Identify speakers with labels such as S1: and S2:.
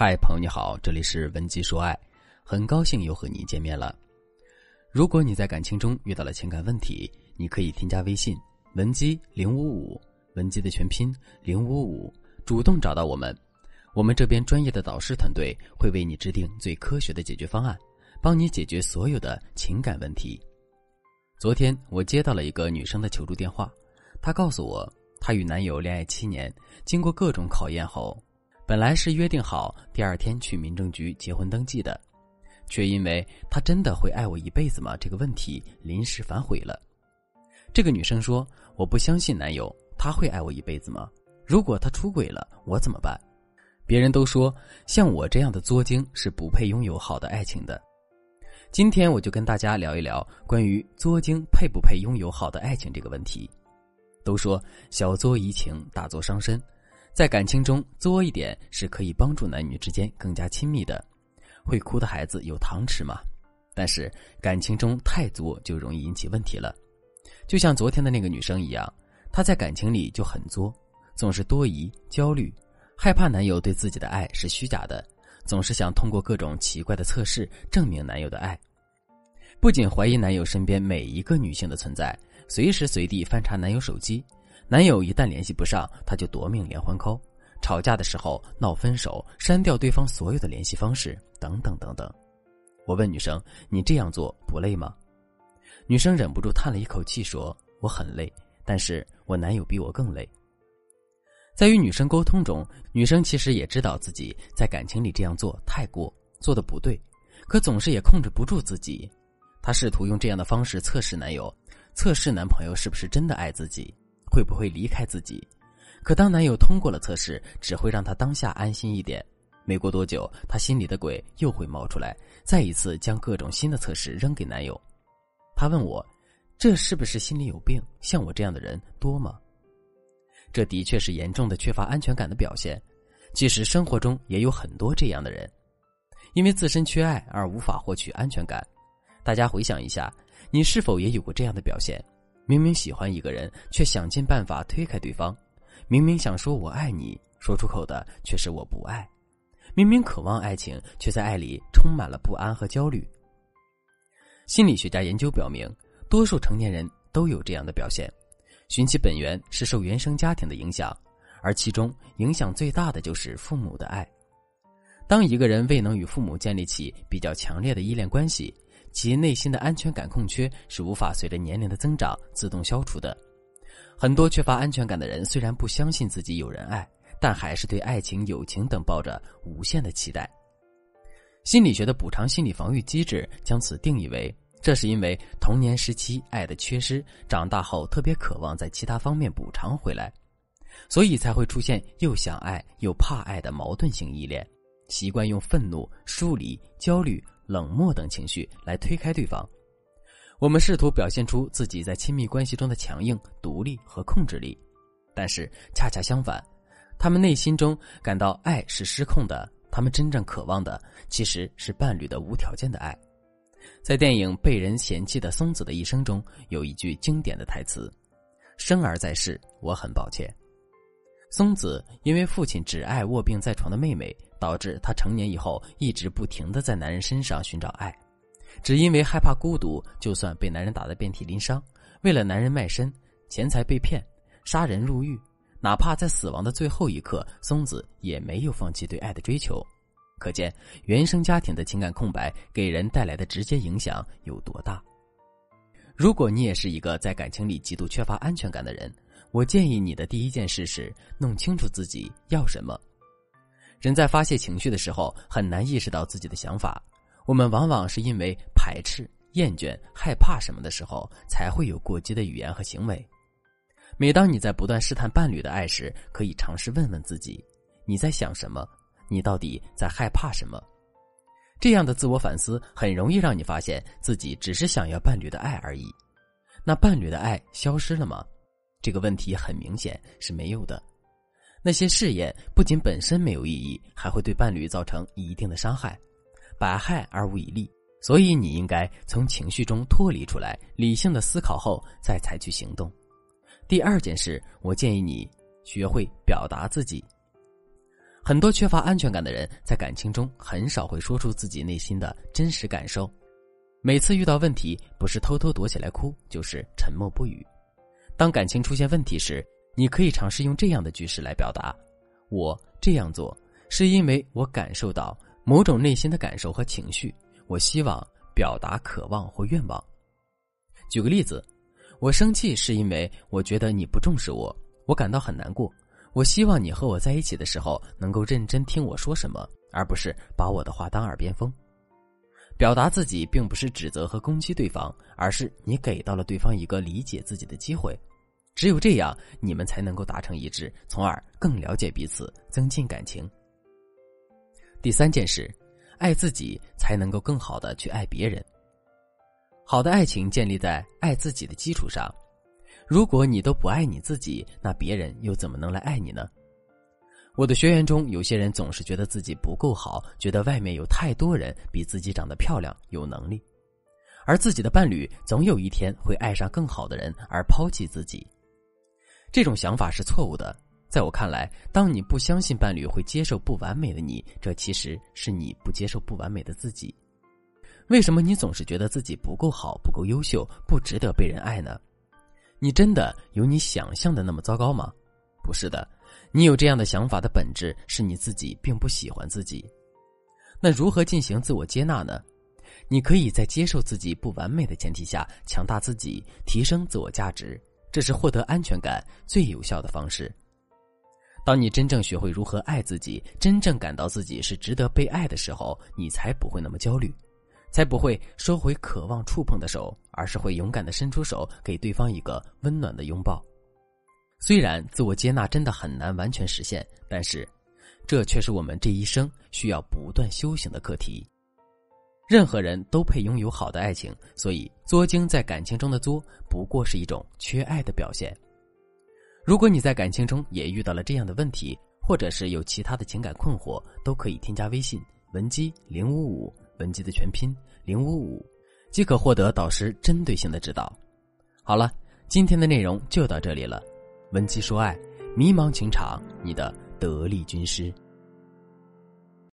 S1: 嗨，朋友你好，这里是文姬说爱，很高兴又和你见面了。如果你在感情中遇到了情感问题，你可以添加微信文姬零五五，文姬的全拼零五五，主动找到我们，我们这边专业的导师团队会为你制定最科学的解决方案，帮你解决所有的情感问题。昨天我接到了一个女生的求助电话，她告诉我，她与男友恋爱七年，经过各种考验后。本来是约定好第二天去民政局结婚登记的，却因为他真的会爱我一辈子吗这个问题临时反悔了。这个女生说：“我不相信男友，他会爱我一辈子吗？如果他出轨了，我怎么办？”别人都说像我这样的作精是不配拥有好的爱情的。今天我就跟大家聊一聊关于作精配不配拥有好的爱情这个问题。都说小作怡情，大作伤身。在感情中作一点是可以帮助男女之间更加亲密的。会哭的孩子有糖吃吗？但是感情中太作就容易引起问题了。就像昨天的那个女生一样，她在感情里就很作，总是多疑、焦虑，害怕男友对自己的爱是虚假的，总是想通过各种奇怪的测试证明男友的爱。不仅怀疑男友身边每一个女性的存在，随时随地翻查男友手机。男友一旦联系不上，她就夺命连环 call，吵架的时候闹分手，删掉对方所有的联系方式，等等等等。我问女生：“你这样做不累吗？”女生忍不住叹了一口气说：“我很累，但是我男友比我更累。”在与女生沟通中，女生其实也知道自己在感情里这样做太过，做的不对，可总是也控制不住自己。她试图用这样的方式测试男友，测试男朋友是不是真的爱自己。会不会离开自己？可当男友通过了测试，只会让她当下安心一点。没过多久，她心里的鬼又会冒出来，再一次将各种新的测试扔给男友。她问我：“这是不是心里有病？像我这样的人多吗？”这的确是严重的缺乏安全感的表现。其实生活中也有很多这样的人，因为自身缺爱而无法获取安全感。大家回想一下，你是否也有过这样的表现？明明喜欢一个人，却想尽办法推开对方；明明想说我爱你，说出口的却是我不爱；明明渴望爱情，却在爱里充满了不安和焦虑。心理学家研究表明，多数成年人都有这样的表现，寻其本源是受原生家庭的影响，而其中影响最大的就是父母的爱。当一个人未能与父母建立起比较强烈的依恋关系。其内心的安全感空缺是无法随着年龄的增长自动消除的。很多缺乏安全感的人虽然不相信自己有人爱，但还是对爱情、友情等抱着无限的期待。心理学的补偿心理防御机制将此定义为：这是因为童年时期爱的缺失，长大后特别渴望在其他方面补偿回来，所以才会出现又想爱又怕爱的矛盾性依恋，习惯用愤怒、疏离、焦虑。冷漠等情绪来推开对方，我们试图表现出自己在亲密关系中的强硬、独立和控制力，但是恰恰相反，他们内心中感到爱是失控的，他们真正渴望的其实是伴侣的无条件的爱。在电影《被人嫌弃的松子的一生》中，有一句经典的台词：“生而在世，我很抱歉。”松子因为父亲只爱卧病在床的妹妹，导致她成年以后一直不停的在男人身上寻找爱，只因为害怕孤独，就算被男人打得遍体鳞伤，为了男人卖身，钱财被骗，杀人入狱，哪怕在死亡的最后一刻，松子也没有放弃对爱的追求。可见原生家庭的情感空白给人带来的直接影响有多大。如果你也是一个在感情里极度缺乏安全感的人。我建议你的第一件事是弄清楚自己要什么。人在发泄情绪的时候很难意识到自己的想法，我们往往是因为排斥、厌倦、害怕什么的时候，才会有过激的语言和行为。每当你在不断试探伴侣的爱时，可以尝试问问自己：你在想什么？你到底在害怕什么？这样的自我反思很容易让你发现自己只是想要伴侣的爱而已。那伴侣的爱消失了吗？这个问题很明显是没有的。那些试验不仅本身没有意义，还会对伴侣造成一定的伤害，百害而无一利。所以你应该从情绪中脱离出来，理性的思考后再采取行动。第二件事，我建议你学会表达自己。很多缺乏安全感的人，在感情中很少会说出自己内心的真实感受。每次遇到问题，不是偷偷躲起来哭，就是沉默不语。当感情出现问题时，你可以尝试用这样的句式来表达：“我这样做是因为我感受到某种内心的感受和情绪，我希望表达渴望或愿望。”举个例子，我生气是因为我觉得你不重视我，我感到很难过。我希望你和我在一起的时候能够认真听我说什么，而不是把我的话当耳边风。表达自己并不是指责和攻击对方，而是你给到了对方一个理解自己的机会。只有这样，你们才能够达成一致，从而更了解彼此，增进感情。第三件事，爱自己才能够更好的去爱别人。好的爱情建立在爱自己的基础上。如果你都不爱你自己，那别人又怎么能来爱你呢？我的学员中，有些人总是觉得自己不够好，觉得外面有太多人比自己长得漂亮、有能力，而自己的伴侣总有一天会爱上更好的人而抛弃自己。这种想法是错误的。在我看来，当你不相信伴侣会接受不完美的你，这其实是你不接受不完美的自己。为什么你总是觉得自己不够好、不够优秀、不值得被人爱呢？你真的有你想象的那么糟糕吗？不是的，你有这样的想法的本质是你自己并不喜欢自己。那如何进行自我接纳呢？你可以在接受自己不完美的前提下，强大自己，提升自我价值，这是获得安全感最有效的方式。当你真正学会如何爱自己，真正感到自己是值得被爱的时候，你才不会那么焦虑。才不会收回渴望触碰的手，而是会勇敢的伸出手，给对方一个温暖的拥抱。虽然自我接纳真的很难完全实现，但是，这却是我们这一生需要不断修行的课题。任何人都配拥有好的爱情，所以作精在感情中的作，不过是一种缺爱的表现。如果你在感情中也遇到了这样的问题，或者是有其他的情感困惑，都可以添加微信文姬零五五。文姬的全拼零五五，即可获得导师针对性的指导。好了，今天的内容就到这里了。文姬说爱，迷茫情场，你的得力军师。